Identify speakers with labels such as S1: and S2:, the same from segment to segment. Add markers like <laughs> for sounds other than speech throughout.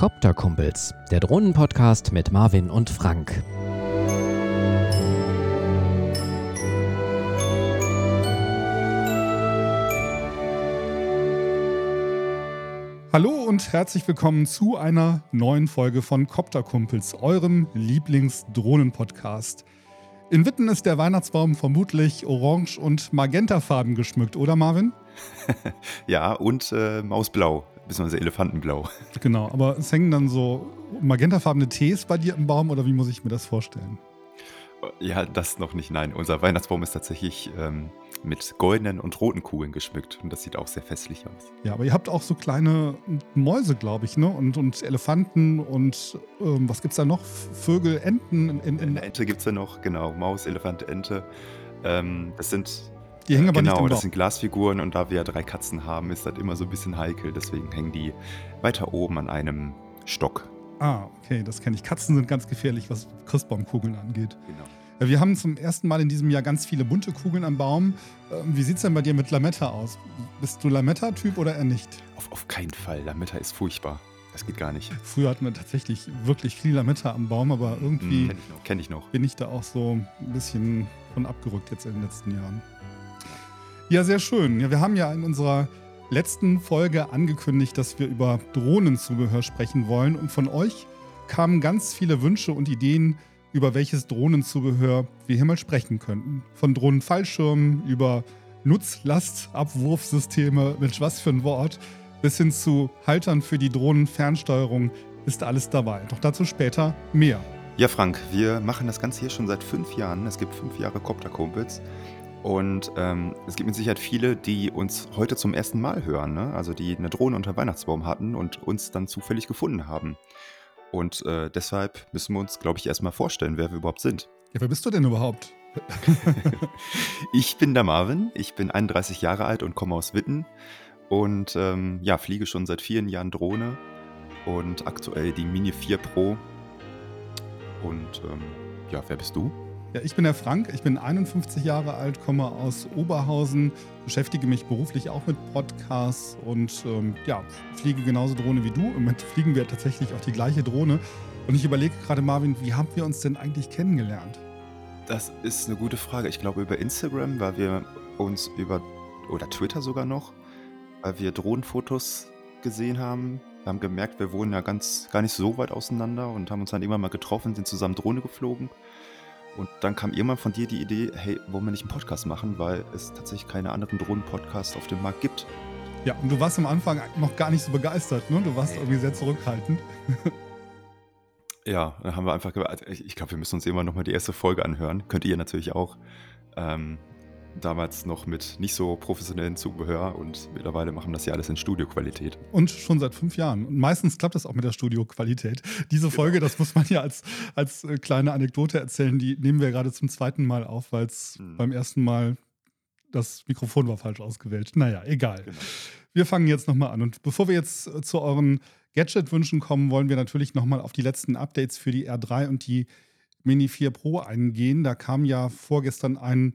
S1: Copter-Kumpels, der Drohnenpodcast mit Marvin und Frank.
S2: Hallo und herzlich willkommen zu einer neuen Folge von Copter-Kumpels, eurem Lieblings-Drohnen-Podcast. In Witten ist der Weihnachtsbaum vermutlich orange und magentafarben geschmückt, oder Marvin? <laughs>
S3: ja, und äh, mausblau, beziehungsweise Elefantenblau. <laughs>
S2: Genau, aber es hängen dann so magentafarbene Tees bei dir im Baum oder wie muss ich mir das vorstellen?
S3: Ja, das noch nicht, nein. Unser Weihnachtsbaum ist tatsächlich ähm, mit goldenen und roten Kugeln geschmückt und das sieht auch sehr festlich aus.
S2: Ja, aber ihr habt auch so kleine Mäuse, glaube ich, ne? Und, und Elefanten und ähm, was es da noch? Vögel, Enten? In,
S3: in, in Eine Ente gibt es ja noch, genau. Maus, Elefant, Ente. Ähm, das sind
S2: die hängen aber
S3: genau,
S2: nicht im
S3: das sind Glasfiguren und da wir ja drei Katzen haben, ist das immer so ein bisschen heikel. Deswegen hängen die weiter oben an einem Stock.
S2: Ah, okay, das kenne ich. Katzen sind ganz gefährlich, was Christbaumkugeln angeht.
S3: Genau.
S2: Ja, wir haben zum ersten Mal in diesem Jahr ganz viele bunte Kugeln am Baum. Ähm, wie sieht es denn bei dir mit Lametta aus? Bist du Lametta-Typ oder eher nicht?
S3: Auf, auf keinen Fall. Lametta ist furchtbar. Das geht gar nicht.
S2: Früher hatten wir tatsächlich wirklich viel Lametta am Baum, aber irgendwie
S3: mm, kenn ich noch, kenn ich noch.
S2: bin ich da auch so ein bisschen von abgerückt jetzt in den letzten Jahren. Ja, sehr schön. Ja, wir haben ja in unserer letzten Folge angekündigt, dass wir über Drohnenzubehör sprechen wollen. Und von euch kamen ganz viele Wünsche und Ideen, über welches Drohnenzubehör wir hier mal sprechen könnten. Von Drohnenfallschirmen über Nutzlastabwurfsysteme, Mensch, was für ein Wort, bis hin zu Haltern für die Drohnenfernsteuerung ist alles dabei. Doch dazu später mehr.
S3: Ja, Frank, wir machen das Ganze hier schon seit fünf Jahren. Es gibt fünf Jahre Copter-Kumpels. Und ähm, es gibt mit Sicherheit viele, die uns heute zum ersten Mal hören, ne? also die eine Drohne unter Weihnachtsbaum hatten und uns dann zufällig gefunden haben. Und äh, deshalb müssen wir uns, glaube ich, erstmal vorstellen, wer wir überhaupt sind.
S2: Ja, wer bist du denn überhaupt? <laughs> <laughs>
S3: ich bin der Marvin, ich bin 31 Jahre alt und komme aus Witten und ähm, ja, fliege schon seit vielen Jahren Drohne und aktuell die Mini 4 Pro. Und ähm, ja, wer bist du?
S2: Ja, ich bin der Frank, ich bin 51 Jahre alt, komme aus Oberhausen, beschäftige mich beruflich auch mit Podcasts und ähm, ja, fliege genauso Drohne wie du. Im Moment fliegen wir tatsächlich auch die gleiche Drohne. Und ich überlege gerade, Marvin, wie haben wir uns denn eigentlich kennengelernt?
S3: Das ist eine gute Frage. Ich glaube über Instagram, weil wir uns über, oder Twitter sogar noch, weil wir Drohnenfotos gesehen haben. Wir haben gemerkt, wir wohnen ja ganz gar nicht so weit auseinander und haben uns dann immer mal getroffen, sind zusammen Drohne geflogen. Und dann kam irgendwann von dir die Idee, hey, wollen wir nicht einen Podcast machen, weil es tatsächlich keine anderen Drohnen-Podcasts auf dem Markt gibt.
S2: Ja, und du warst am Anfang noch gar nicht so begeistert, ne? Du warst hey. irgendwie sehr zurückhaltend. <laughs>
S3: ja, dann haben wir einfach gesagt, ich glaube, wir müssen uns immer noch mal die erste Folge anhören. Könnt ihr natürlich auch. Ähm, damals noch mit nicht so professionellen Zubehör und mittlerweile machen das ja alles in Studioqualität.
S2: Und schon seit fünf Jahren. Und meistens klappt das auch mit der Studioqualität. Diese genau. Folge, das muss man ja als, als äh, kleine Anekdote erzählen, die nehmen wir gerade zum zweiten Mal auf, weil es hm. beim ersten Mal das Mikrofon war falsch ausgewählt. Naja, egal. Genau. Wir fangen jetzt nochmal an. Und bevor wir jetzt äh, zu euren Gadget-Wünschen kommen, wollen wir natürlich nochmal auf die letzten Updates für die R3 und die Mini 4 Pro eingehen. Da kam ja vorgestern ein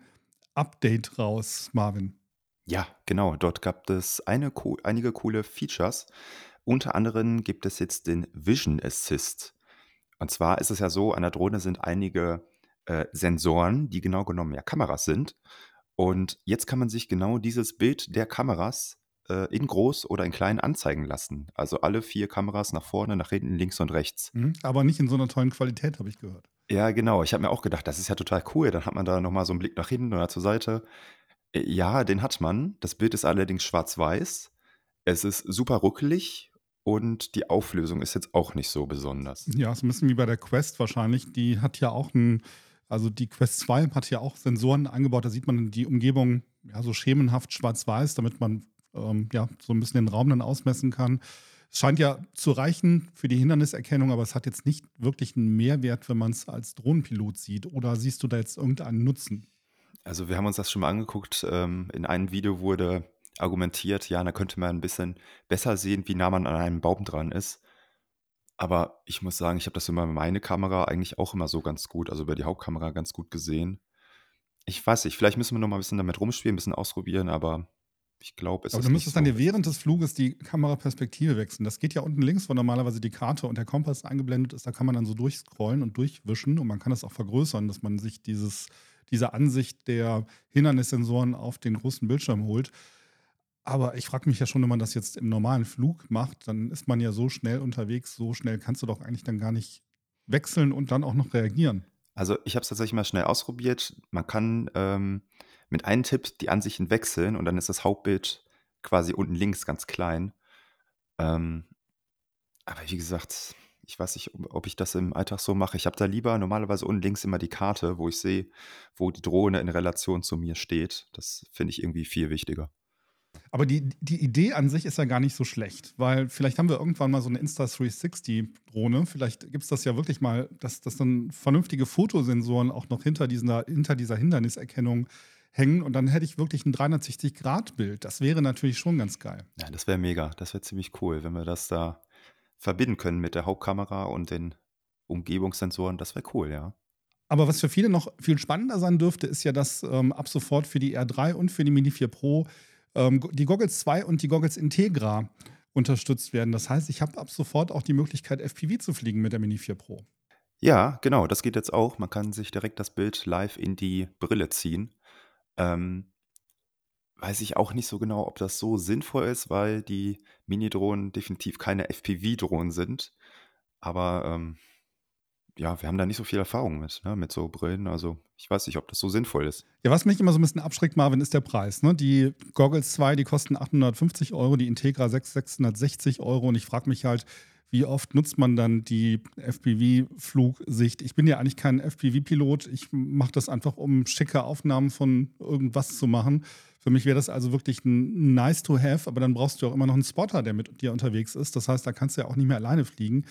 S2: Update raus, Marvin.
S3: Ja, genau. Dort gab es eine, einige coole Features. Unter anderem gibt es jetzt den Vision Assist. Und zwar ist es ja so, an der Drohne sind einige äh, Sensoren, die genau genommen ja Kameras sind. Und jetzt kann man sich genau dieses Bild der Kameras äh, in groß oder in klein anzeigen lassen. Also alle vier Kameras nach vorne, nach hinten, links und rechts.
S2: Mhm, aber nicht in so einer tollen Qualität, habe ich gehört.
S3: Ja, genau. Ich habe mir auch gedacht, das ist ja total cool. Dann hat man da nochmal so einen Blick nach hinten oder zur Seite. Äh, ja, den hat man. Das Bild ist allerdings schwarz-weiß. Es ist super ruckelig und die Auflösung ist jetzt auch nicht so besonders.
S2: Ja, ist ein bisschen wie bei der Quest wahrscheinlich. Die hat ja auch ein, also die Quest 2 hat ja auch Sensoren angebaut. Da sieht man die Umgebung ja so schemenhaft schwarz-weiß, damit man ähm, ja so ein bisschen den Raum dann ausmessen kann. Es scheint ja zu reichen für die Hinderniserkennung, aber es hat jetzt nicht wirklich einen Mehrwert, wenn man es als Drohnenpilot sieht. Oder siehst du da jetzt irgendeinen Nutzen?
S3: Also wir haben uns das schon mal angeguckt. Ähm, in einem Video wurde argumentiert, ja, da könnte man ein bisschen besser sehen, wie nah man an einem Baum dran ist. Aber ich muss sagen, ich habe das über meine Kamera eigentlich auch immer so ganz gut, also über die Hauptkamera ganz gut gesehen. Ich weiß nicht, vielleicht müssen wir noch mal ein bisschen damit rumspielen, ein bisschen ausprobieren, aber Ich glaube, es
S2: Aber
S3: ist
S2: du
S3: nicht
S2: müsstest dann
S3: so
S2: dir während des Fluges die Kameraperspektive wechseln. Das geht ja unten links, wo normalerweise die Karte und der Kompass eingeblendet ist. Da kann man dann so durchscrollen und durchwischen und man kann das auch vergrößern, dass man sich dieses, diese Ansicht der Hindernissensoren auf den großen Bildschirm holt. Aber ich frage mich ja schon, wenn man das jetzt im normalen Flug macht, dann ist man ja so schnell unterwegs, so schnell kannst du doch eigentlich dann gar nicht wechseln und dann auch noch reagieren.
S3: Also ich habe es tatsächlich mal schnell ausprobiert. Man kann ähm, mit einem Tipp die Ansichten wechseln und dann ist das Hauptbild quasi unten links ganz klein. Ähm, aber wie gesagt, ich weiß nicht, ob ich das im Alltag so mache. Ich habe da lieber normalerweise unten links immer die Karte, wo ich sehe, wo die Drohne in Relation zu mir steht. Das finde ich irgendwie viel wichtiger.
S2: Aber die, die Idee an sich ist ja gar nicht so schlecht, weil vielleicht haben wir irgendwann mal so eine Insta360-Drohne. Vielleicht gibt es das ja wirklich mal, dass, dass dann vernünftige Fotosensoren auch noch hinter dieser, hinter dieser Hinderniserkennung hängen und dann hätte ich wirklich ein 360-Grad-Bild. Das wäre natürlich schon ganz geil.
S3: Ja, das wäre mega. Das wäre ziemlich cool, wenn wir das da verbinden können mit der Hauptkamera und den Umgebungssensoren. Das wäre cool, ja.
S2: Aber was für viele noch viel spannender sein dürfte, ist ja, dass ähm, ab sofort für die R3 und für die Mini 4 Pro ähm, die Goggles 2 und die Goggles Integra unterstützt werden. Das heißt, ich habe ab sofort auch die Möglichkeit, FPV zu fliegen mit der Mini 4 Pro.
S3: Ja, genau, das geht jetzt auch. Man kann sich direkt das Bild live in die Brille ziehen. Ähm, weiß ich auch nicht so genau, ob das so sinnvoll ist, weil die Mini-Drohnen definitiv keine FPV-Drohnen sind. Aber ähm, ja, wir haben da nicht so viel Erfahrung mit, ne, mit so Brillen. Also ich weiß nicht, ob das so sinnvoll ist.
S2: Ja, was mich immer so ein bisschen abschreckt, Marvin, ist der Preis. Ne? Die Goggles 2, die kosten 850 Euro, die Integra 6, 660 Euro. Und ich frage mich halt, wie oft nutzt man dann die FPV-Flugsicht? Ich bin ja eigentlich kein FPV-Pilot. Ich mache das einfach, um schicke Aufnahmen von irgendwas zu machen. Für mich wäre das also wirklich ein nice to have, aber dann brauchst du auch immer noch einen Spotter, der mit dir unterwegs ist. Das heißt, da kannst du ja auch nicht mehr alleine fliegen.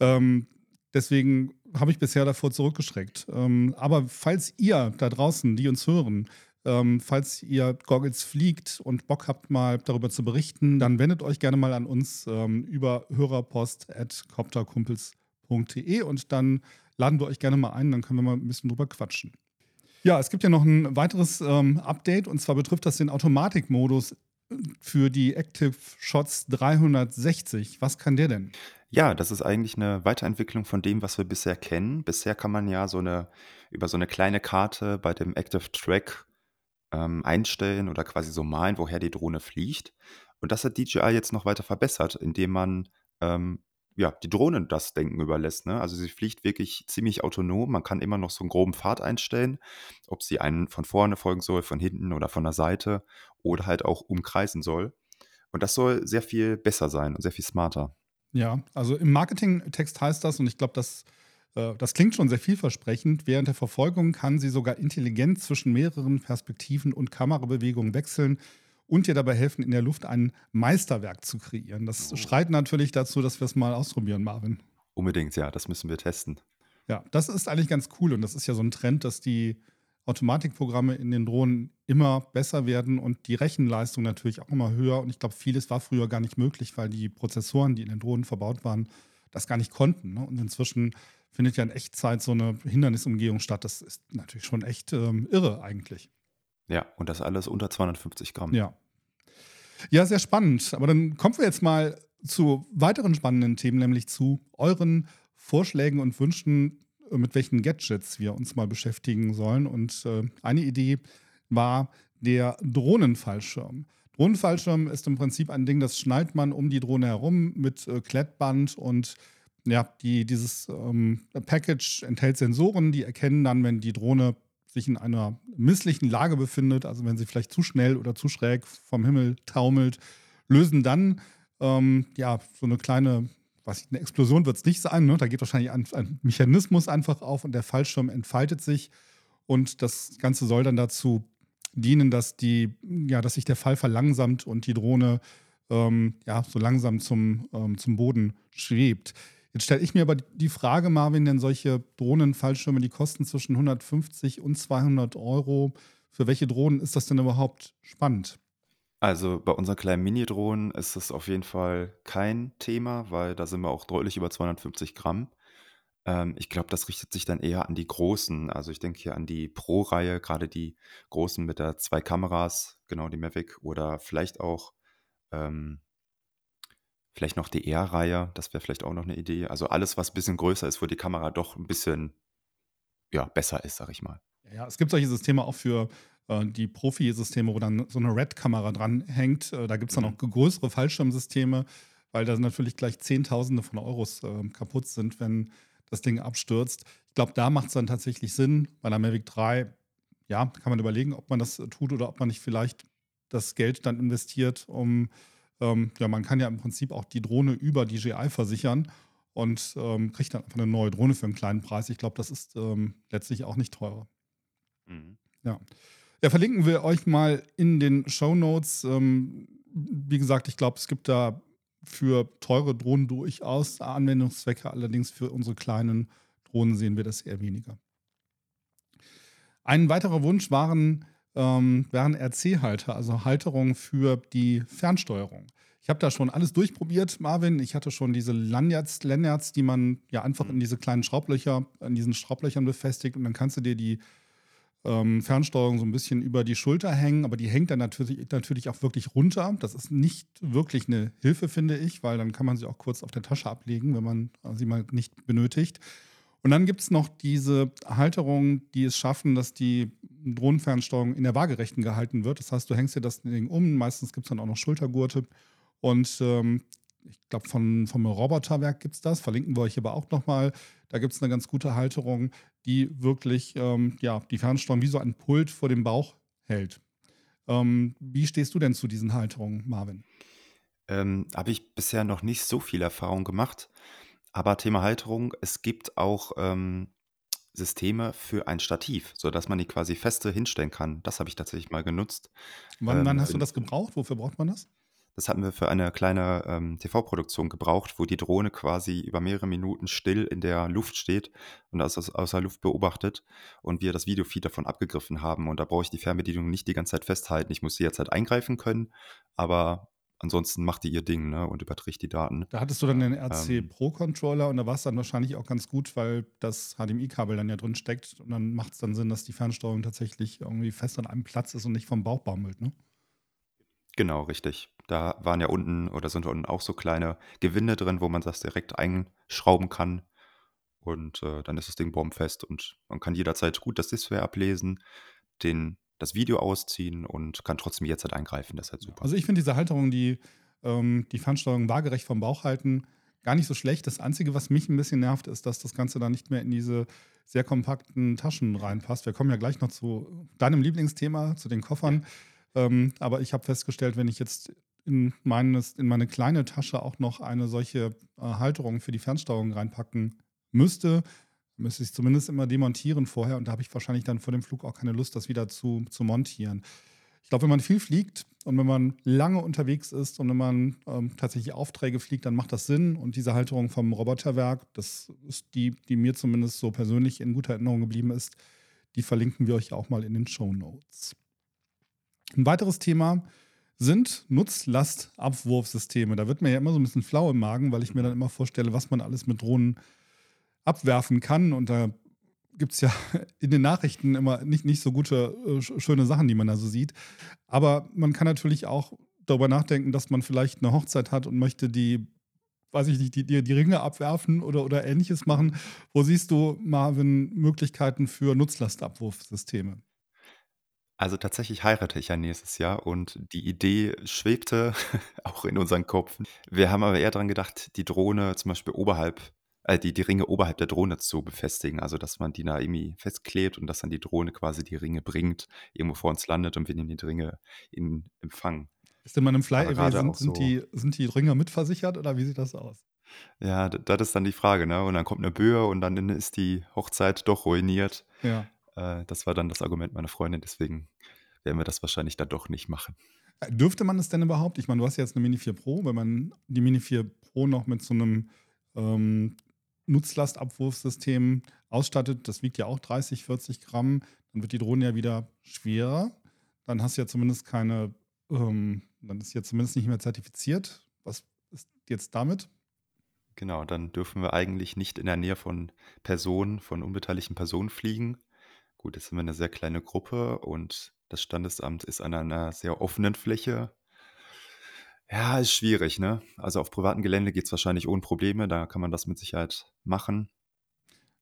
S2: Ähm, deswegen habe ich bisher davor zurückgeschreckt. Ähm, aber falls ihr da draußen, die uns hören, ähm, falls ihr Goggles fliegt und Bock habt, mal darüber zu berichten, dann wendet euch gerne mal an uns ähm, über hörerpost.kopterkumpels.de und dann laden wir euch gerne mal ein, dann können wir mal ein bisschen drüber quatschen. Ja, es gibt ja noch ein weiteres ähm, Update und zwar betrifft das den Automatikmodus für die Active Shots 360. Was kann der denn?
S3: Ja, das ist eigentlich eine Weiterentwicklung von dem, was wir bisher kennen. Bisher kann man ja so eine über so eine kleine Karte bei dem Active Track ähm, einstellen oder quasi so malen, woher die Drohne fliegt. Und das hat DJI jetzt noch weiter verbessert, indem man ähm, ja, die Drohne das Denken überlässt. Ne? Also sie fliegt wirklich ziemlich autonom. Man kann immer noch so einen groben Pfad einstellen, ob sie einen von vorne folgen soll, von hinten oder von der Seite oder halt auch umkreisen soll. Und das soll sehr viel besser sein und sehr viel smarter.
S2: Ja, also im Marketingtext heißt das, und ich glaube, das, äh, das klingt schon sehr vielversprechend, während der Verfolgung kann sie sogar intelligent zwischen mehreren Perspektiven und Kamerabewegungen wechseln und dir dabei helfen, in der Luft ein Meisterwerk zu kreieren. Das
S3: Oh.
S2: schreit natürlich dazu, dass wir es mal ausprobieren, Marvin.
S3: Unbedingt, ja, das müssen wir testen.
S2: Ja, das ist eigentlich ganz cool und das ist ja so ein Trend, dass die Automatikprogramme in den Drohnen immer besser werden und die Rechenleistung natürlich auch immer höher. Und ich glaube, vieles war früher gar nicht möglich, weil die Prozessoren, die in den Drohnen verbaut waren, das gar nicht konnten. Ne? Und inzwischen findet ja in Echtzeit so eine Hindernisumgehung statt. Das ist natürlich schon echt ähm, irre eigentlich.
S3: Ja, und das alles unter 250 Gramm.
S2: Ja. Ja, sehr spannend. Aber dann kommen wir jetzt mal zu weiteren spannenden Themen, nämlich zu euren Vorschlägen und Wünschen, mit welchen Gadgets wir uns mal beschäftigen sollen. Und äh, eine Idee war der Drohnenfallschirm. Drohnenfallschirm ist im Prinzip ein Ding, das schnallt man um die Drohne herum mit äh, Klettband und ja, die, dieses ähm, Package enthält Sensoren, die erkennen dann, wenn die Drohne sich in einer misslichen Lage befindet, also wenn sie vielleicht zu schnell oder zu schräg vom Himmel taumelt, lösen dann ähm, ja so eine kleine, ich, eine Explosion wird es nicht sein, ne? da geht wahrscheinlich ein, ein Mechanismus einfach auf und der Fallschirm entfaltet sich und das Ganze soll dann dazu dienen, dass die, ja, dass sich der Fall verlangsamt und die Drohne ähm, ja so langsam zum, ähm, zum Boden schwebt. Jetzt stelle ich mir aber die Frage, Marvin, denn solche Drohnenfallschirme, die kosten zwischen 150 und 200 Euro. Für welche Drohnen ist das denn überhaupt spannend?
S3: Also bei unseren kleinen Mini-Drohnen ist es auf jeden Fall kein Thema, weil da sind wir auch deutlich über 250 Gramm. Ähm, ich glaube, das richtet sich dann eher an die großen. Also ich denke hier an die Pro-Reihe, gerade die großen mit der zwei Kameras, genau die Mavic oder vielleicht auch ähm, vielleicht noch die R-Reihe, das wäre vielleicht auch noch eine Idee. Also alles, was ein bisschen größer ist, wo die Kamera doch ein bisschen ja, besser ist, sag ich mal.
S2: Ja, es gibt solche Systeme auch für die Profi-Systeme, wo dann so eine Red-Kamera dran hängt. Äh, da gibt es dann
S3: Mhm.
S2: auch größere Fallschirmsysteme, weil da natürlich gleich Zehntausende von Euros äh, kaputt sind, wenn das Ding abstürzt. Ich glaube, da macht es dann tatsächlich Sinn. Bei der Mavic 3, ja, kann man überlegen, ob man das tut oder ob man nicht vielleicht das Geld dann investiert, um, ähm, ja, man kann ja im Prinzip auch die Drohne über DJI versichern und ähm, kriegt dann einfach eine neue Drohne für einen kleinen Preis. Ich glaube, das ist ähm, letztlich auch nicht teurer.
S3: Mhm.
S2: Ja. Ja, verlinken wir euch mal in den Show Notes. Ähm, wie gesagt, ich glaube, es gibt da für teure Drohnen durchaus Anwendungszwecke. Allerdings für unsere kleinen Drohnen sehen wir das eher weniger. Ein weiterer Wunsch waren, ähm, wären RC-Halter, also Halterungen für die Fernsteuerung. Ich habe da schon alles durchprobiert, Marvin. Ich hatte schon diese Lanyards, Lanyards die man ja einfach in diese kleinen Schraublöcher, in diesen Schraublöchern befestigt und dann kannst du dir die ähm, Fernsteuerung so ein bisschen über die Schulter hängen, aber die hängt dann natürlich, natürlich auch wirklich runter. Das ist nicht wirklich eine Hilfe, finde ich, weil dann kann man sie auch kurz auf der Tasche ablegen, wenn man sie mal nicht benötigt. Und dann gibt es noch diese Halterungen, die es schaffen, dass die Drohnenfernsteuerung in der Waagerechten gehalten wird. Das heißt, du hängst dir das Ding um. Meistens gibt es dann auch noch Schultergurte. Und ähm, ich glaube, von, vom Roboterwerk gibt es das. Verlinken wir euch aber auch nochmal. Da gibt es eine ganz gute Halterung, die wirklich ähm, ja, die Fernsteuerung wie so ein Pult vor dem Bauch hält. Ähm, wie stehst du denn zu diesen Halterungen, Marvin?
S3: Ähm, Habe ich bisher noch nicht so viel Erfahrung gemacht. Aber Thema Halterung, es gibt auch ähm, Systeme für ein Stativ, sodass man die quasi feste hinstellen kann. Das habe ich tatsächlich mal genutzt.
S2: Wann,
S3: Ähm,
S2: wann hast du das gebraucht? Wofür braucht man das?
S3: Das hatten wir für eine kleine ähm, TV-Produktion gebraucht, wo die Drohne quasi über mehrere Minuten still in der Luft steht und aus, aus, der Luft beobachtet und wir das Videofeed davon abgegriffen haben. Und da brauche ich die Fernbedienung nicht die ganze Zeit festhalten. Ich muss sie jetzt halt eingreifen können, aber ansonsten macht die ihr Ding ne, und überträgt die Daten.
S2: Da hattest du dann den RC
S3: Ähm.
S2: Pro Controller und da war es dann wahrscheinlich auch ganz gut, weil das HDMI-Kabel dann ja drin steckt und dann macht es dann Sinn, dass die Fernsteuerung tatsächlich irgendwie fest an einem Platz ist und nicht vom Bauch baumelt, ne?
S3: Genau, richtig. Da waren ja unten oder sind unten auch so kleine Gewinde drin, wo man das direkt einschrauben kann. Und äh, dann ist das Ding bombenfest und man kann jederzeit gut das Display ablesen, den, das Video ausziehen und kann trotzdem jetzt halt eingreifen. Das ist halt super.
S2: Also ich finde diese Halterung, die ähm, die Fernsteuerung waagerecht vom Bauch halten, gar nicht so schlecht. Das Einzige, was mich ein bisschen nervt, ist, dass das Ganze dann nicht mehr in diese sehr kompakten Taschen reinpasst. Wir kommen ja gleich noch zu deinem Lieblingsthema, zu den Koffern. Ähm, aber ich habe festgestellt, wenn ich jetzt in, meines, in meine kleine Tasche auch noch eine solche äh, Halterung für die Fernsteuerung reinpacken müsste, müsste ich es zumindest immer demontieren vorher. Und da habe ich wahrscheinlich dann vor dem Flug auch keine Lust, das wieder zu, zu montieren. Ich glaube, wenn man viel fliegt und wenn man lange unterwegs ist und wenn man ähm, tatsächlich Aufträge fliegt, dann macht das Sinn. Und diese Halterung vom Roboterwerk, das ist die, die mir zumindest so persönlich in guter Erinnerung geblieben ist, die verlinken wir euch auch mal in den Show Notes. Ein weiteres Thema sind Nutzlastabwurfsysteme. Da wird mir ja immer so ein bisschen flau im Magen, weil ich mir dann immer vorstelle, was man alles mit Drohnen abwerfen kann. Und da gibt es ja <laughs> in den Nachrichten immer nicht, nicht so gute, äh, schöne Sachen, die man da so sieht. Aber man kann natürlich auch darüber nachdenken, dass man vielleicht eine Hochzeit hat und möchte die, weiß ich nicht, die, die, die Ringe abwerfen oder, oder ähnliches machen. Wo siehst du, Marvin, Möglichkeiten für Nutzlastabwurfsysteme?
S3: Also tatsächlich heirate ich ja nächstes Jahr und die Idee schwebte <laughs> auch in unseren Köpfen. Wir haben aber eher daran gedacht, die Drohne zum Beispiel oberhalb, äh, die, die Ringe oberhalb der Drohne zu befestigen. Also dass man die da irgendwie festklebt und dass dann die Drohne quasi die Ringe bringt, irgendwo vor uns landet und wir nehmen die Ringe in Empfang.
S2: Ist in meinem Fly
S3: Aber gerade
S2: sind,
S3: auch
S2: sind,
S3: so-
S2: die, sind die Ringer mitversichert oder wie sieht das aus?
S3: Ja, d- das ist dann die Frage, ne? Und dann kommt eine Böe und dann ist die Hochzeit doch ruiniert.
S2: Ja.
S3: Äh, das war dann das Argument meiner Freundin, deswegen werden wir das wahrscheinlich dann doch nicht machen.
S2: Äh, Dürfte man es denn überhaupt? Ich meine, du hast ja jetzt eine Mini 4 Pro. Wenn man die Mini 4 Pro noch mit so einem ähm, Nutzlastabwurfsystem ausstattet, das wiegt ja auch 30, 40 Gramm, dann wird die Drohne ja wieder schwerer. Dann hast du ja zumindest keine, ähm, dann ist sie ja zumindest nicht mehr zertifiziert. Was ist jetzt damit?
S3: Genau, dann dürfen wir eigentlich nicht in der Nähe von Personen, von unbeteiligten Personen fliegen. Gut, jetzt sind wir eine sehr kleine Gruppe und das Standesamt ist an einer sehr offenen Fläche. Ja, ist schwierig, ne? Also auf privatem Gelände geht es wahrscheinlich ohne Probleme, da kann man das mit Sicherheit machen.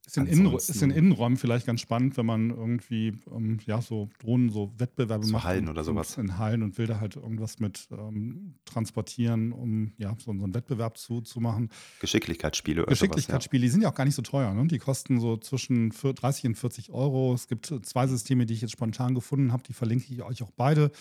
S2: Ist in, Innenrä ist in Innenräumen vielleicht ganz spannend, wenn man irgendwie ähm, ja, so Drohnen, so Wettbewerbe
S3: so
S2: macht.
S3: Hallen oder sowas.
S2: In Hallen und will da halt irgendwas mit ähm, transportieren, um ja, so, so einen Wettbewerb zu, zu machen.
S3: Geschicklichkeitsspiele oder
S2: Geschicklichkeitsspiele, ja. die sind ja auch gar nicht so teuer. Ne? Die kosten so zwischen 30 und 40 Euro. Es gibt zwei Systeme, die ich jetzt spontan gefunden habe, die verlinke ich euch auch beide.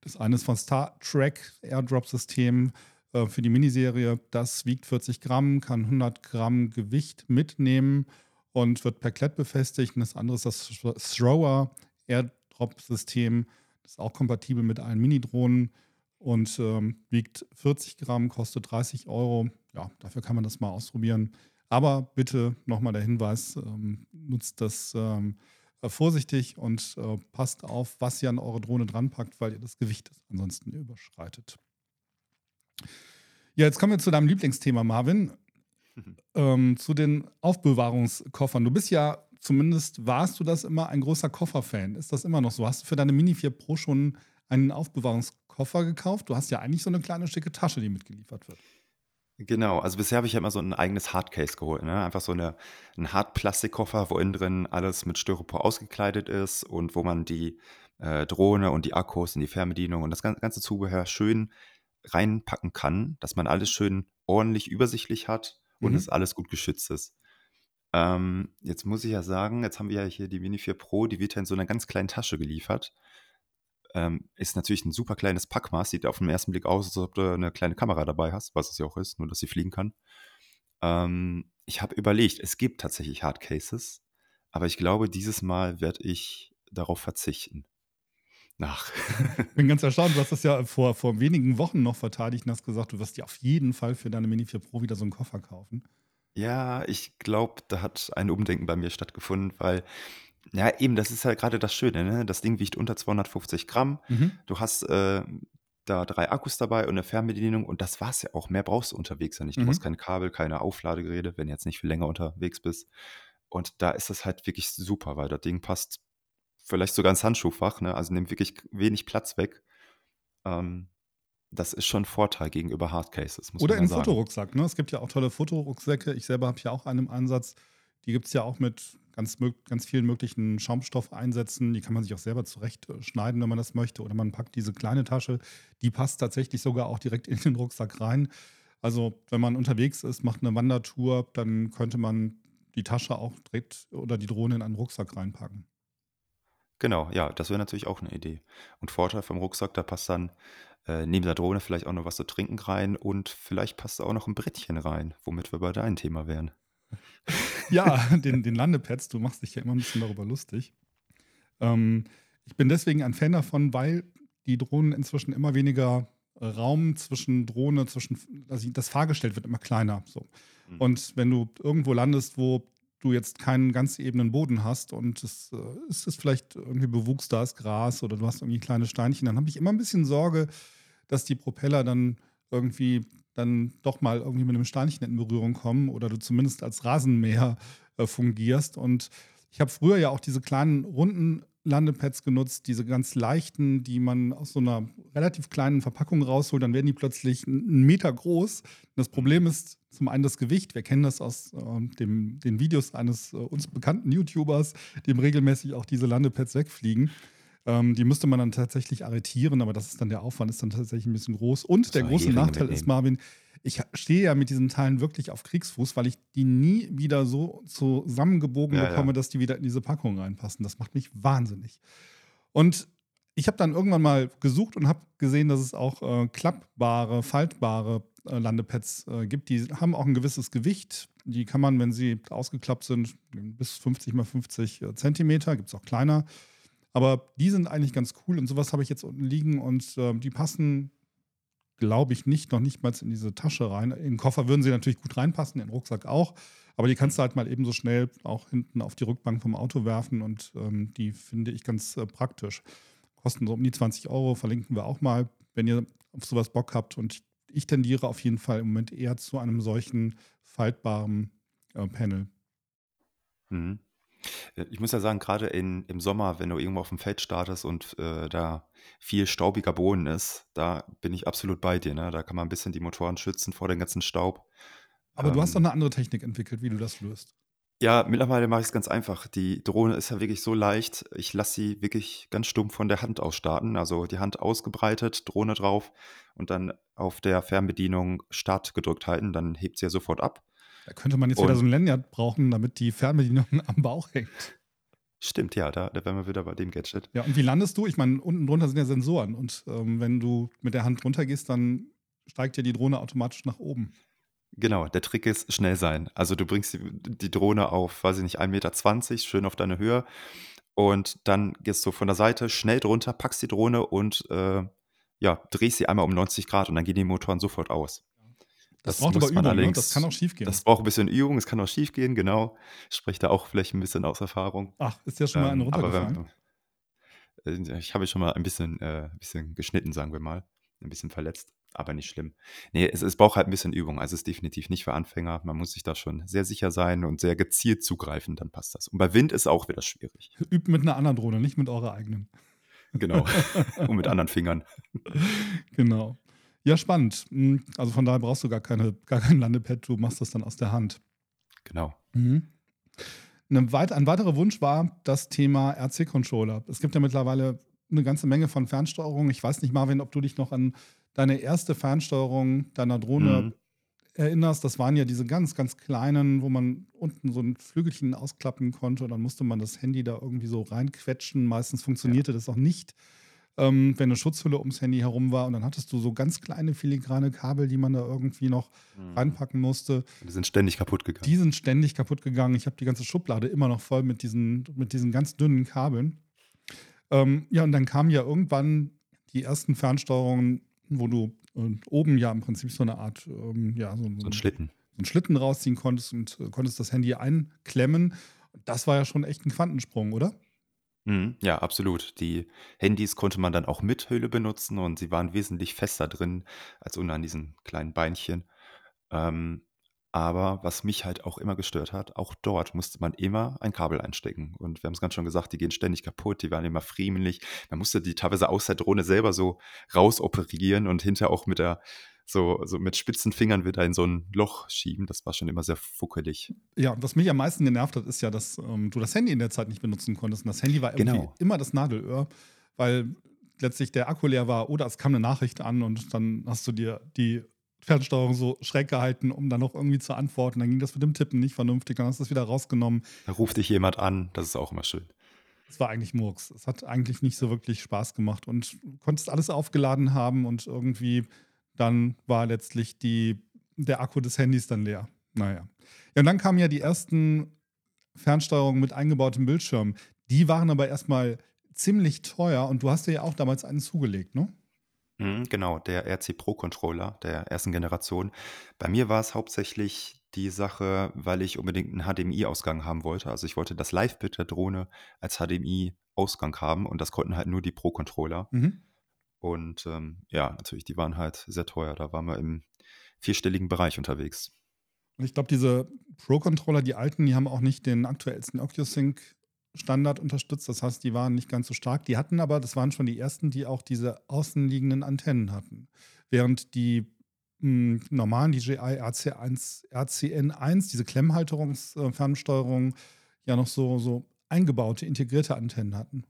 S2: Das eine ist von Star Trek Airdrop-System äh, für die Miniserie. Das wiegt 40 Gramm, kann 100 Gramm Gewicht mitnehmen und wird per Klett befestigt. Und das andere ist das Thrower Airdrop-System. Das ist auch kompatibel mit allen Mini-Drohnen und ähm, wiegt 40 Gramm, kostet 30 Euro. Ja, dafür kann man das mal ausprobieren. Aber bitte nochmal der Hinweis, ähm, nutzt das ähm, vorsichtig und äh, passt auf, was ihr an eure Drohne dranpackt, weil ihr das Gewicht ansonsten überschreitet. Ja, jetzt kommen wir zu deinem Lieblingsthema, Marvin. Ähm, zu den Aufbewahrungskoffern. Du bist ja, zumindest warst du das immer, ein großer Kofferfan. Ist das immer noch so? Hast du für deine Mini 4 Pro schon einen Aufbewahrungskoffer gekauft? Du hast ja eigentlich so eine kleine schicke Tasche, die mitgeliefert wird.
S3: Genau, also bisher habe ich ja immer so ein eigenes Hardcase geholt, ne? Einfach so eine 'n Hartplastikkoffer, wo innen drin alles mit Styropor ausgekleidet ist und wo man die, äh, Drohne und die Akkus und die Fernbedienung und das ganze Zubehör schön reinpacken kann, dass man alles schön ordentlich übersichtlich hat und Mhm. es alles gut geschützt ist. Ähm, jetzt muss ich ja sagen, jetzt haben wir ja hier die Mini 4 Pro, die wird ja in so einer ganz kleinen Tasche geliefert. Ähm, ist natürlich ein super kleines Packmaß, sieht auf den ersten Blick aus, als ob du eine kleine Kamera dabei hast, was es ja auch ist, nur dass sie fliegen kann. Ähm, ich habe überlegt, es gibt tatsächlich Hardcases, aber ich glaube, dieses Mal werde ich darauf verzichten. Nach.
S2: Bin ganz erstaunt, du hast das ja vor, vor wenigen Wochen noch verteidigt und hast gesagt, du wirst dir auf jeden Fall für deine Mini 4 Pro wieder so einen Koffer kaufen.
S3: Ja, ich glaube, da hat ein Umdenken bei mir stattgefunden, weil ja, eben, das ist ja gerade das Schöne, ne? Das Ding wiegt unter 250 Gramm. Mhm. Du hast äh, da drei Akkus dabei und eine Fernbedienung und das war's ja auch. Mehr brauchst du unterwegs ja nicht. Du mhm. brauchst kein Kabel, keine Aufladegeräte, wenn du jetzt nicht viel länger unterwegs bist. Und da ist das halt wirklich super, weil das Ding passt vielleicht sogar ins Handschuhfach, ne? Also nimmt wirklich wenig Platz weg. Ähm, das ist schon ein Vorteil gegenüber Hardcases.
S2: Muss Oder man in Fotorucksack. Ne? Es gibt ja auch tolle Fotorucksäcke. Ich selber habe ja auch einen im Einsatz. Die gibt es ja auch mit ganz, ganz vielen möglichen Schaumstoffeinsätzen. Die kann man sich auch selber zurechtschneiden, wenn man das möchte. Oder man packt diese kleine Tasche, die passt tatsächlich sogar auch direkt in den Rucksack rein. Also, wenn man unterwegs ist, macht eine Wandertour, dann könnte man die Tasche auch direkt oder die Drohne in einen Rucksack reinpacken.
S3: Genau, ja, das wäre natürlich auch eine Idee. Und Vorteil vom Rucksack, da passt dann äh, neben der Drohne vielleicht auch noch was zu trinken rein und vielleicht passt da auch noch ein Brettchen rein, womit wir bei deinem Thema wären.
S2: Ja, den, den Landepads, du machst dich ja immer ein bisschen darüber lustig. Ähm, ich bin deswegen ein Fan davon, weil die Drohnen inzwischen immer weniger Raum zwischen Drohne, zwischen, also das Fahrgestell wird immer kleiner. So. Mhm. Und wenn du irgendwo landest, wo du jetzt keinen ganz ebenen Boden hast und es, äh, es ist vielleicht irgendwie Bewuchs, da ist Gras oder du hast irgendwie kleine Steinchen, dann habe ich immer ein bisschen Sorge, dass die Propeller dann irgendwie dann doch mal irgendwie mit einem Steinchen in Berührung kommen oder du zumindest als Rasenmäher äh, fungierst. Und ich habe früher ja auch diese kleinen runden Landepads genutzt, diese ganz leichten, die man aus so einer relativ kleinen Verpackung rausholt, dann werden die plötzlich einen Meter groß. Das Problem ist zum einen das Gewicht. Wir kennen das aus äh, dem, den Videos eines äh, uns bekannten YouTubers, dem regelmäßig auch diese Landepads wegfliegen. Ähm, die müsste man dann tatsächlich arretieren, aber das ist dann der Aufwand, ist dann tatsächlich ein bisschen groß. Und der große Nachteil ist, Marvin, ich stehe ja mit diesen Teilen wirklich auf Kriegsfuß, weil ich die nie wieder so zusammengebogen ja, bekomme, ja. dass die wieder in diese Packung reinpassen. Das macht mich wahnsinnig. Und ich habe dann irgendwann mal gesucht und habe gesehen, dass es auch äh, klappbare, faltbare äh, Landepads äh, gibt. Die haben auch ein gewisses Gewicht. Die kann man, wenn sie ausgeklappt sind, bis 50 mal 50 äh, Zentimeter, gibt es auch kleiner. Aber die sind eigentlich ganz cool und sowas habe ich jetzt unten liegen und äh, die passen, glaube ich, nicht, noch nicht mal in diese Tasche rein. In den Koffer würden sie natürlich gut reinpassen, in den Rucksack auch. Aber die kannst du halt mal eben so schnell auch hinten auf die Rückbank vom Auto werfen und ähm, die finde ich ganz äh, praktisch. Kosten so um die 20 Euro, verlinken wir auch mal, wenn ihr auf sowas Bock habt. Und ich tendiere auf jeden Fall im Moment eher zu einem solchen faltbaren äh, Panel.
S3: Mhm. Äh, ich muss ja sagen, gerade im Sommer, wenn du irgendwo auf dem Feld startest und äh, da viel staubiger Boden ist, da bin ich absolut bei dir. Ne? Da kann man ein bisschen die Motoren schützen vor dem ganzen Staub.
S2: Aber du hast doch ähm eine andere Technik entwickelt, wie du das löst.
S3: Ja, mittlerweile mache ich es ganz einfach. Die Drohne ist ja wirklich so leicht. Ich lasse sie wirklich ganz stumpf von der Hand aus starten. Also die Hand ausgebreitet, Drohne drauf und dann auf der Fernbedienung Start gedrückt halten. Dann hebt sie ja sofort ab.
S2: Da könnte man jetzt wieder so ein Lanyard brauchen, damit die Fernbedienung <laughs> am Bauch hängt.
S3: Stimmt, ja, da, da wären wir wieder bei dem Gadget.
S2: Ja, und wie landest du? Ich meine, unten drunter sind ja Sensoren und ähm, wenn du mit der Hand drunter gehst, dann steigt ja die Drohne automatisch nach oben.
S3: Genau, der Trick ist schnell sein. Also du bringst die, die Drohne auf, weiß ich nicht, 1,20 Meter, schön auf deine Höhe und dann gehst du von der Seite schnell drunter, packst die Drohne und äh, ja, drehst sie einmal um 90 Grad und dann gehen die Motoren sofort aus.
S2: Das, das braucht aber Übung, ne? allerdings, das kann auch schief gehen.
S3: Das braucht ein bisschen Übung, es kann auch schief gehen, genau. Ich spreche da auch vielleicht ein bisschen aus Erfahrung.
S2: Ach, ist ja schon mal ähm, runtergefallen?
S3: Wenn, äh, ich habe schon mal ein bisschen, äh, ein bisschen geschnitten, sagen wir mal. Ein bisschen verletzt aber nicht schlimm. Nee, es, es braucht halt ein bisschen Übung. Also es ist definitiv nicht für Anfänger. Man muss sich da schon sehr sicher sein und sehr gezielt zugreifen, dann passt das. Und bei Wind ist auch wieder schwierig.
S2: Übt mit einer anderen Drohne, nicht mit eurer eigenen.
S3: Genau. <laughs> und mit anderen Fingern.
S2: Genau. Ja, spannend. Hm, also von daher brauchst du gar, keine, gar kein Landepad, du machst das dann aus der Hand.
S3: Genau.
S2: Mhm. Ein weiterer Wunsch war das Thema RC-Controller. Es gibt ja mittlerweile eine ganze Menge von Fernsteuerungen. Ich weiß nicht, Marvin, ob du dich noch an deine erste Fernsteuerung deiner Drohne mhm. erinnerst, das waren ja diese ganz, ganz kleinen, wo man unten so ein Flügelchen ausklappen konnte und dann musste man das Handy da irgendwie so reinquetschen. Meistens funktionierte ja. das auch nicht, ähm, wenn eine Schutzhülle ums Handy herum war und dann hattest du so ganz kleine filigrane Kabel, die man da irgendwie noch mhm. reinpacken musste.
S3: Die sind ständig kaputt gegangen.
S2: Die sind ständig kaputt gegangen. Ich habe die ganze Schublade immer noch voll mit diesen, mit diesen ganz dünnen Kabeln. Ähm, ja, und dann kamen ja irgendwann die ersten Fernsteuerungen wo du äh, oben ja im Prinzip so eine Art, ähm, ja, so,
S3: so ein Schlitten.
S2: So einen Schlitten rausziehen konntest und äh, konntest das Handy einklemmen. Das war ja schon echt ein Quantensprung, oder?
S3: Mhm, ja, absolut. Die Handys konnte man dann auch mit Hülle benutzen und sie waren wesentlich fester drin als unten an diesen kleinen Beinchen. Ähm, aber was mich halt auch immer gestört hat, auch dort musste man immer ein Kabel einstecken. Und wir haben es ganz schon gesagt, die gehen ständig kaputt, die waren immer friemelig. Man musste die teilweise aus der Drohne selber so rausoperieren und hinter auch mit der so, so mit spitzen Fingern wieder in so ein Loch schieben. Das war schon immer sehr fuckelig.
S2: Ja, was mich am meisten genervt hat, ist ja, dass ähm, du das Handy in der Zeit nicht benutzen konntest. Und das Handy war irgendwie genau. immer das Nadelöhr, weil letztlich der Akku leer war oder es kam eine Nachricht an und dann hast du dir die Fernsteuerung so schräg gehalten, um dann noch irgendwie zu antworten. Dann ging das mit dem Tippen nicht vernünftig, dann hast du es wieder rausgenommen.
S3: Da ruft dich jemand an, das ist auch immer schön.
S2: Es war eigentlich Murks. Es hat eigentlich nicht so wirklich Spaß gemacht und du konntest alles aufgeladen haben und irgendwie dann war letztlich die, der Akku des Handys dann leer. Naja. Ja, und dann kamen ja die ersten Fernsteuerungen mit eingebautem Bildschirm. Die waren aber erstmal ziemlich teuer und du hast dir ja auch damals einen zugelegt, ne?
S3: Mhm, genau, der RC Pro Controller der ersten Generation. Bei mir war es hauptsächlich die Sache, weil ich unbedingt einen HDMI-Ausgang haben wollte. Also ich wollte das Live-Bit der Drohne als HDMI-Ausgang haben und das konnten halt nur die Pro Controller. Mhm. Und ähm, ja, natürlich, die waren halt sehr teuer. Da waren wir im vierstelligen Bereich unterwegs.
S2: Und ich glaube, diese Pro-Controller, die alten, die haben auch nicht den aktuellsten OcuSync Standard unterstützt. Das heißt, die waren nicht ganz so stark. Die hatten aber, das waren schon die ersten, die auch diese außenliegenden Antennen hatten. Während die mh, hm, normalen DJI RC1, RCN1, diese Klemmhalterungsfernsteuerung, äh, ja noch so, so eingebaute, integrierte Antennen hatten.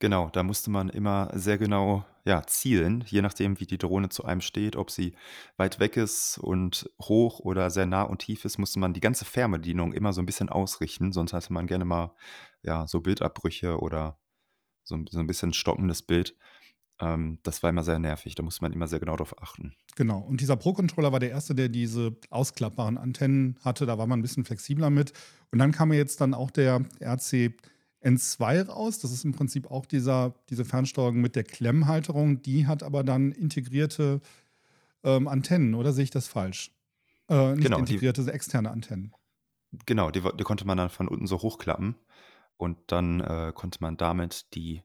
S3: Genau, da musste man immer sehr genau ja, zielen, je nachdem, wie die Drohne zu einem steht, ob sie weit weg ist und hoch oder sehr nah und tief ist, musste man die ganze Fernbedienung immer so ein bisschen ausrichten, sonst hatte man gerne mal ja, so Bildabbrüche oder so, so ein bisschen stockendes Bild. Ähm, das war immer sehr nervig, da musste man immer sehr genau darauf achten.
S2: Genau, und dieser Pro-Controller war der erste, der diese ausklappbaren Antennen hatte, da war man ein bisschen flexibler mit. Und dann kam ja jetzt dann auch der RC N2 raus. Das ist im Prinzip auch dieser, diese Fernsteuerung mit der Klemmhalterung. Die hat aber dann integrierte ähm, Antennen, oder sehe ich das falsch? Äh, nicht genau, integrierte, die, externe Antennen.
S3: Genau, die, die, konnte man dann von unten so hochklappen und dann äh, konnte man damit die,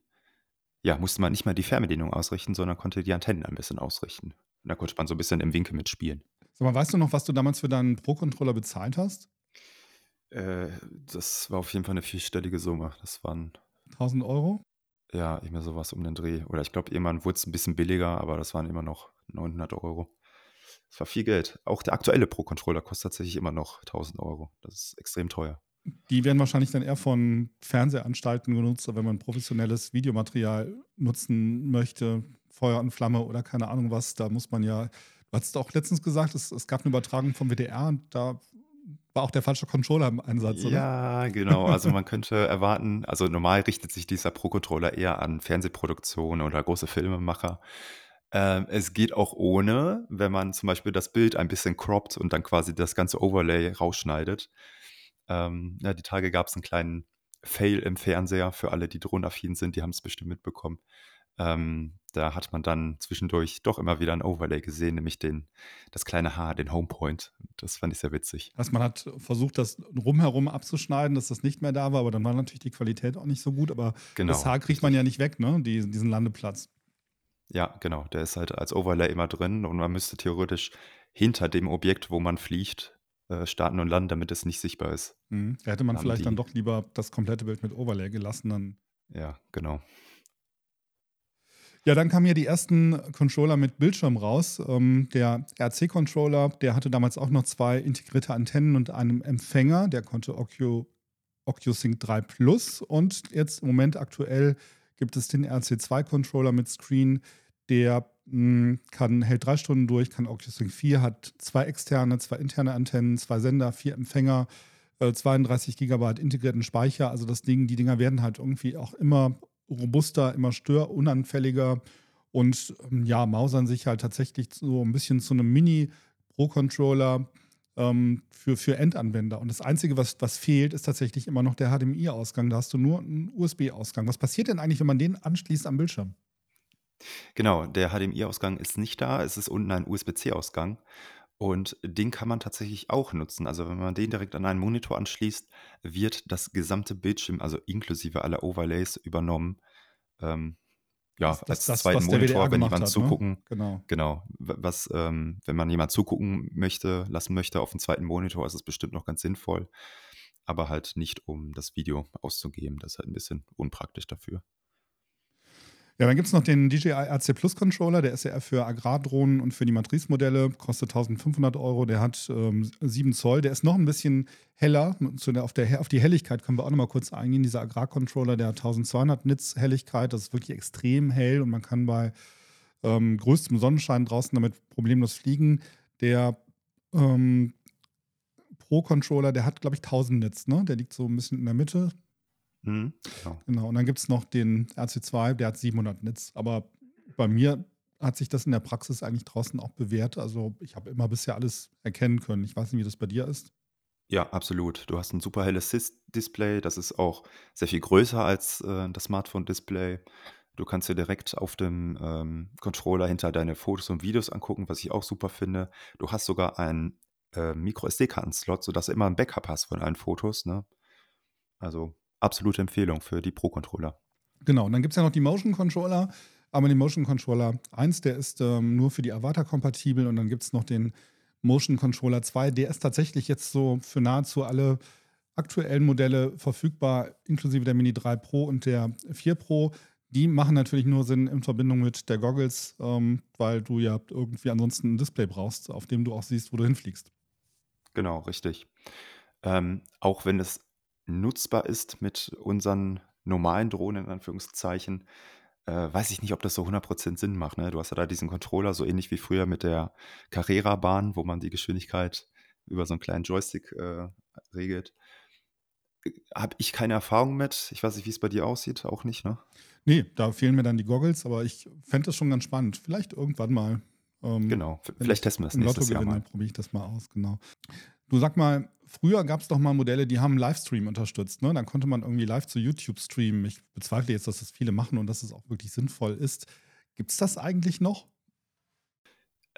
S3: ja, musste man nicht mal die Fernbedienung ausrichten, sondern konnte die Antennen ein bisschen ausrichten. Und da konnte man so ein bisschen im Winkel mitspielen.
S2: Sag mal, weißt du noch, was du damals für deinen Pro-Controller bezahlt hast?
S3: Äh, das war auf jeden Fall eine vierstellige Summe. Das waren
S2: 1000 Euro?
S3: ja immer sowas um den Dreh. Oder ich glaube, irgendwann wurde es ein bisschen billiger, aber das waren immer noch 900 Euro. Das war viel Geld. Auch der aktuelle Pro-Controller kostet tatsächlich immer noch 1000 Euro. Das ist extrem teuer.
S2: Die werden wahrscheinlich dann eher von Fernsehanstalten genutzt, wenn man professionelles Videomaterial nutzen möchte, Feuer und Flamme oder keine Ahnung was. Da muss man ja, du hast auch letztens gesagt, es, es gab eine Übertragung vom WDR und da war auch der falsche Controller im Einsatz, oder?
S3: Ja, genau. Also man könnte erwarten, also normal richtet sich dieser Pro-Controller eher an Fernsehproduktionen oder große Filmemacher. Ähm, es geht auch ohne, wenn man zum Beispiel das Bild ein bisschen croppt und dann quasi das ganze Overlay rausschneidet. Ähm, ja, die Tage gab es einen kleinen Fail im Fernseher für alle, die drohnenaffin sind, die haben es bestimmt mitbekommen. Ähm, da hat man dann zwischendurch doch immer wieder ein Overlay gesehen, nämlich den, das kleine Haar, den Homepoint. Das fand ich sehr witzig.
S2: Also man hat versucht, das rumherum abzuschneiden, dass das nicht mehr da war, aber dann war natürlich die Qualität auch nicht so gut. Aber
S3: Genau,
S2: das Haar kriegt man ja nicht weg, ne? Die, diesen Landeplatz.
S3: Ja, genau. Der ist halt als Overlay immer drin und man müsste theoretisch hinter dem Objekt, wo man fliegt, äh, starten und landen, damit es nicht sichtbar ist.
S2: Mhm. Da hätte man
S3: Haben
S2: vielleicht dann
S3: die-
S2: doch lieber das komplette Bild mit Overlay gelassen. Dann.
S3: Ja, genau.
S2: Ja, dann kamen ja die ersten Controller mit Bildschirm raus. Ähm, der RC-Controller, der hatte damals auch noch zwei integrierte Antennen und einen Empfänger. Der konnte Ocu, OcuSync 3 Plus. Und jetzt im Moment aktuell gibt es den RC2-Controller mit Screen. Der mh, kann, hält drei Stunden durch, kann OcuSync 4, hat zwei externe, zwei interne Antennen, zwei Sender, vier Empfänger, äh, 32 Gigabyte integrierten Speicher. Also das Ding, die Dinger werden halt irgendwie auch immer robuster, immer störunanfälliger und ähm, ja, mausern sich halt tatsächlich so ein bisschen zu einem Mini-Pro-Controller ähm, für, für Endanwender. Und das Einzige, was, was fehlt, ist tatsächlich immer noch der HDMI-Ausgang. Da hast du nur einen USB-Ausgang. Was passiert denn eigentlich, wenn man den anschließt am Bildschirm?
S3: Genau, der HDMI-Ausgang ist nicht da, es ist unten ein USB-C-Ausgang und den kann man tatsächlich auch nutzen. Also wenn man den direkt an einen Monitor anschließt, wird das gesamte Bildschirm, also inklusive aller Overlays, übernommen. Ähm, ja,
S2: Das-
S3: als
S2: das,
S3: zweiten Monitor, wenn jemand
S2: hat, ne?
S3: zugucken,
S2: Genau.
S3: genau, w- was, ähm, wenn man jemand zugucken möchte, lassen möchte auf dem zweiten Monitor, ist es bestimmt noch ganz sinnvoll, aber halt nicht, um das Video auszugeben. Das ist halt ein bisschen unpraktisch dafür.
S2: Ja, dann gibt es noch den DJI RC Plus Controller, der ist ja für Agrardrohnen und für die Matrice-Modelle, kostet 1500 Euro, der hat ähm, 7 Zoll, der ist noch ein bisschen heller, Zu der, auf, der, auf die Helligkeit können wir auch noch mal kurz eingehen, dieser Agrarcontroller, der hat 1200 Nits Helligkeit, das ist wirklich extrem hell und man kann bei ähm, größtem Sonnenschein draußen damit problemlos fliegen. Der ähm, Pro-Controller, der hat, glaube ich, 1000 Nits, ne? der liegt so ein bisschen in der Mitte,
S3: Mhm, genau.
S2: Genau, und dann gibt es noch den RC2, der hat 700 Nits. Aber bei mir hat sich das in der Praxis eigentlich draußen auch bewährt. Also ich habe immer bisher alles erkennen können. Ich weiß nicht, wie das bei dir ist.
S3: Ja, absolut. Du hast ein super helles Display. Das ist auch sehr viel größer als äh, das Smartphone-Display. Du kannst dir direkt auf dem ähm, Controller hinter deine Fotos und Videos angucken, was ich auch super finde. Du hast sogar einen äh, Micro-SD-Karten-Slot, sodass du immer ein Backup hast von allen Fotos. Ne? Also absolute Empfehlung für die Pro-Controller.
S2: Genau, und dann gibt es ja noch die Motion Controller. Aber den Motion Controller 1, der ist ähm, nur für die Avatar kompatibel. Und dann gibt es noch den Motion Controller 2. Der ist tatsächlich jetzt so für nahezu alle aktuellen Modelle verfügbar, inklusive der Mini 3 Pro und der 4 Pro. Die machen natürlich nur Sinn in Verbindung mit der Goggles, ähm, weil du ja irgendwie ansonsten ein Display brauchst, auf dem du auch siehst, wo du hinfliegst.
S3: Genau, richtig. Ähm, auch wenn es nutzbar ist mit unseren normalen Drohnen, in Anführungszeichen, äh, weiß ich nicht, ob das so 100% Sinn macht. Ne? Du hast ja da diesen Controller, so ähnlich wie früher mit der Carrera-Bahn, wo man die Geschwindigkeit über so einen kleinen Joystick äh, regelt. Habe ich keine Erfahrung mit. Ich weiß nicht, wie es bei dir aussieht. Auch nicht, ne?
S2: Nee, da fehlen mir dann die Goggles, aber ich fände das schon ganz spannend. Vielleicht irgendwann mal. ähm,
S3: Genau. Vielleicht
S2: ich
S3: testen wir das
S2: im Lotto
S3: nächstes Jahr mal.
S2: probiere ich das mal aus, genau. Du sag mal, früher gab es doch mal Modelle, die haben Livestream unterstützt. Ne? Dann konnte man irgendwie live zu YouTube streamen. Ich bezweifle jetzt, dass das viele machen und dass es auch wirklich sinnvoll ist. Gibt es das eigentlich noch?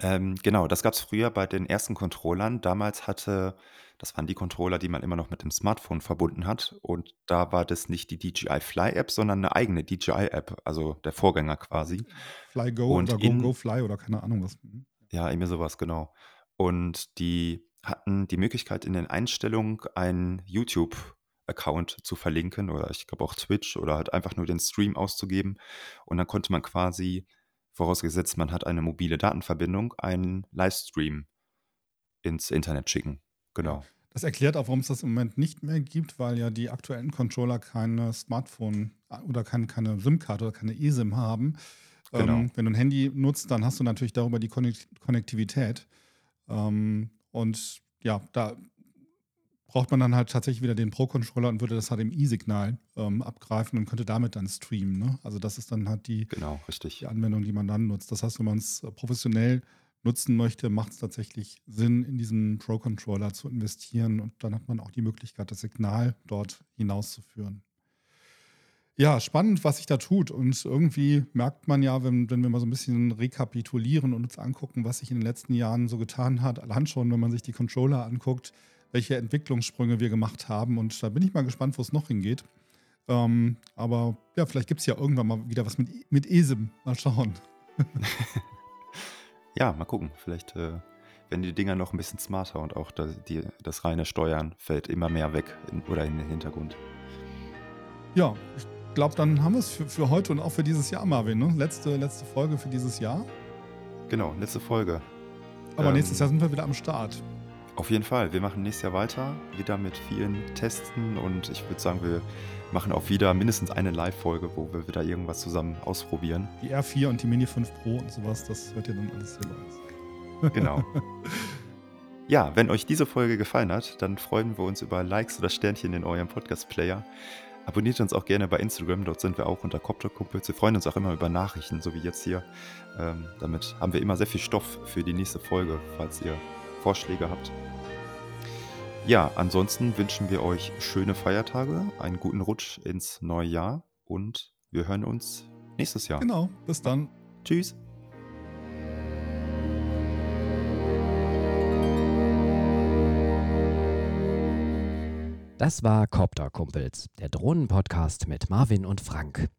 S3: Ähm, genau, das gab es früher bei den ersten Controllern. Damals hatte, das waren die Controller, die man immer noch mit dem Smartphone verbunden hat. Und da war das nicht die DJI Fly App, sondern eine eigene DJI App, also der Vorgänger quasi.
S2: Fly Go
S3: Und
S2: oder Go
S3: in-
S2: Go Fly oder keine Ahnung was. Mhm.
S3: Ja, irgendwie sowas, genau. Und die hatten die Möglichkeit in den Einstellungen einen YouTube-Account zu verlinken oder ich glaube auch Twitch oder halt einfach nur den Stream auszugeben. Und dann konnte man quasi, vorausgesetzt man hat eine mobile Datenverbindung, einen Livestream ins Internet schicken. Genau.
S2: Das erklärt auch, warum es das im Moment nicht mehr gibt, weil ja die aktuellen Controller keine Smartphone oder keine, keine SIM-Karte oder keine eSIM haben.
S3: Genau.
S2: Ähm, wenn du ein Handy nutzt, dann hast du natürlich darüber die Konnektivität. Ähm, und ja, da braucht man dann halt tatsächlich wieder den Pro-Controller und würde das HDMI-Signal ähm, abgreifen und könnte damit dann streamen. Ne? Also das ist dann halt die,
S3: genau,
S2: die Anwendung, die man dann nutzt. Das heißt, wenn man es äh, professionell nutzen möchte, macht es tatsächlich Sinn, in diesen Pro-Controller zu investieren und dann hat man auch die Möglichkeit, das Signal dort hinauszuführen. Ja, spannend, was sich da tut. Und irgendwie merkt man ja, wenn, wenn wir mal so ein bisschen rekapitulieren und uns angucken, was sich in den letzten Jahren so getan hat, allein schon, wenn man sich die Controller anguckt, welche Entwicklungssprünge wir gemacht haben. Und da bin ich mal gespannt, wo es noch hingeht. Ähm, aber ja, vielleicht gibt es ja irgendwann mal wieder was mit, mit ESIM. Mal schauen. <laughs>
S3: ja, mal gucken. Vielleicht äh, werden die Dinger noch ein bisschen smarter und auch das, die, das reine Steuern fällt immer mehr weg in, oder in den Hintergrund.
S2: Ja, ich glaube, dann haben wir es für, für heute und auch für dieses Jahr, Marvin. Ne? Letzte, letzte Folge für dieses Jahr.
S3: Genau, letzte Folge.
S2: Aber ähm, nächstes Jahr sind wir wieder am Start.
S3: Auf jeden Fall. Wir machen nächstes Jahr weiter, wieder mit vielen Testen und ich würde sagen, wir machen auch wieder mindestens eine Live-Folge, wo wir wieder irgendwas zusammen ausprobieren.
S2: Die R4 und die Mini 5 Pro und sowas, das hört ihr dann alles hier bei
S3: uns. Genau. <laughs> ja, wenn euch diese Folge gefallen hat, dann freuen wir uns über Likes oder Sternchen in eurem Podcast-Player. Abonniert uns auch gerne bei Instagram, dort sind wir auch unter Copter-Kumpels. Wir freuen uns auch immer über Nachrichten, so wie jetzt hier. Ähm, damit haben wir immer sehr viel Stoff für die nächste Folge, falls ihr Vorschläge habt. Ja, ansonsten wünschen wir euch schöne Feiertage, einen guten Rutsch ins neue Jahr und wir hören uns nächstes Jahr.
S2: Genau, bis dann.
S3: Tschüss.
S1: Das war Copter Kumpels, der Drohnenpodcast mit Marvin und Frank.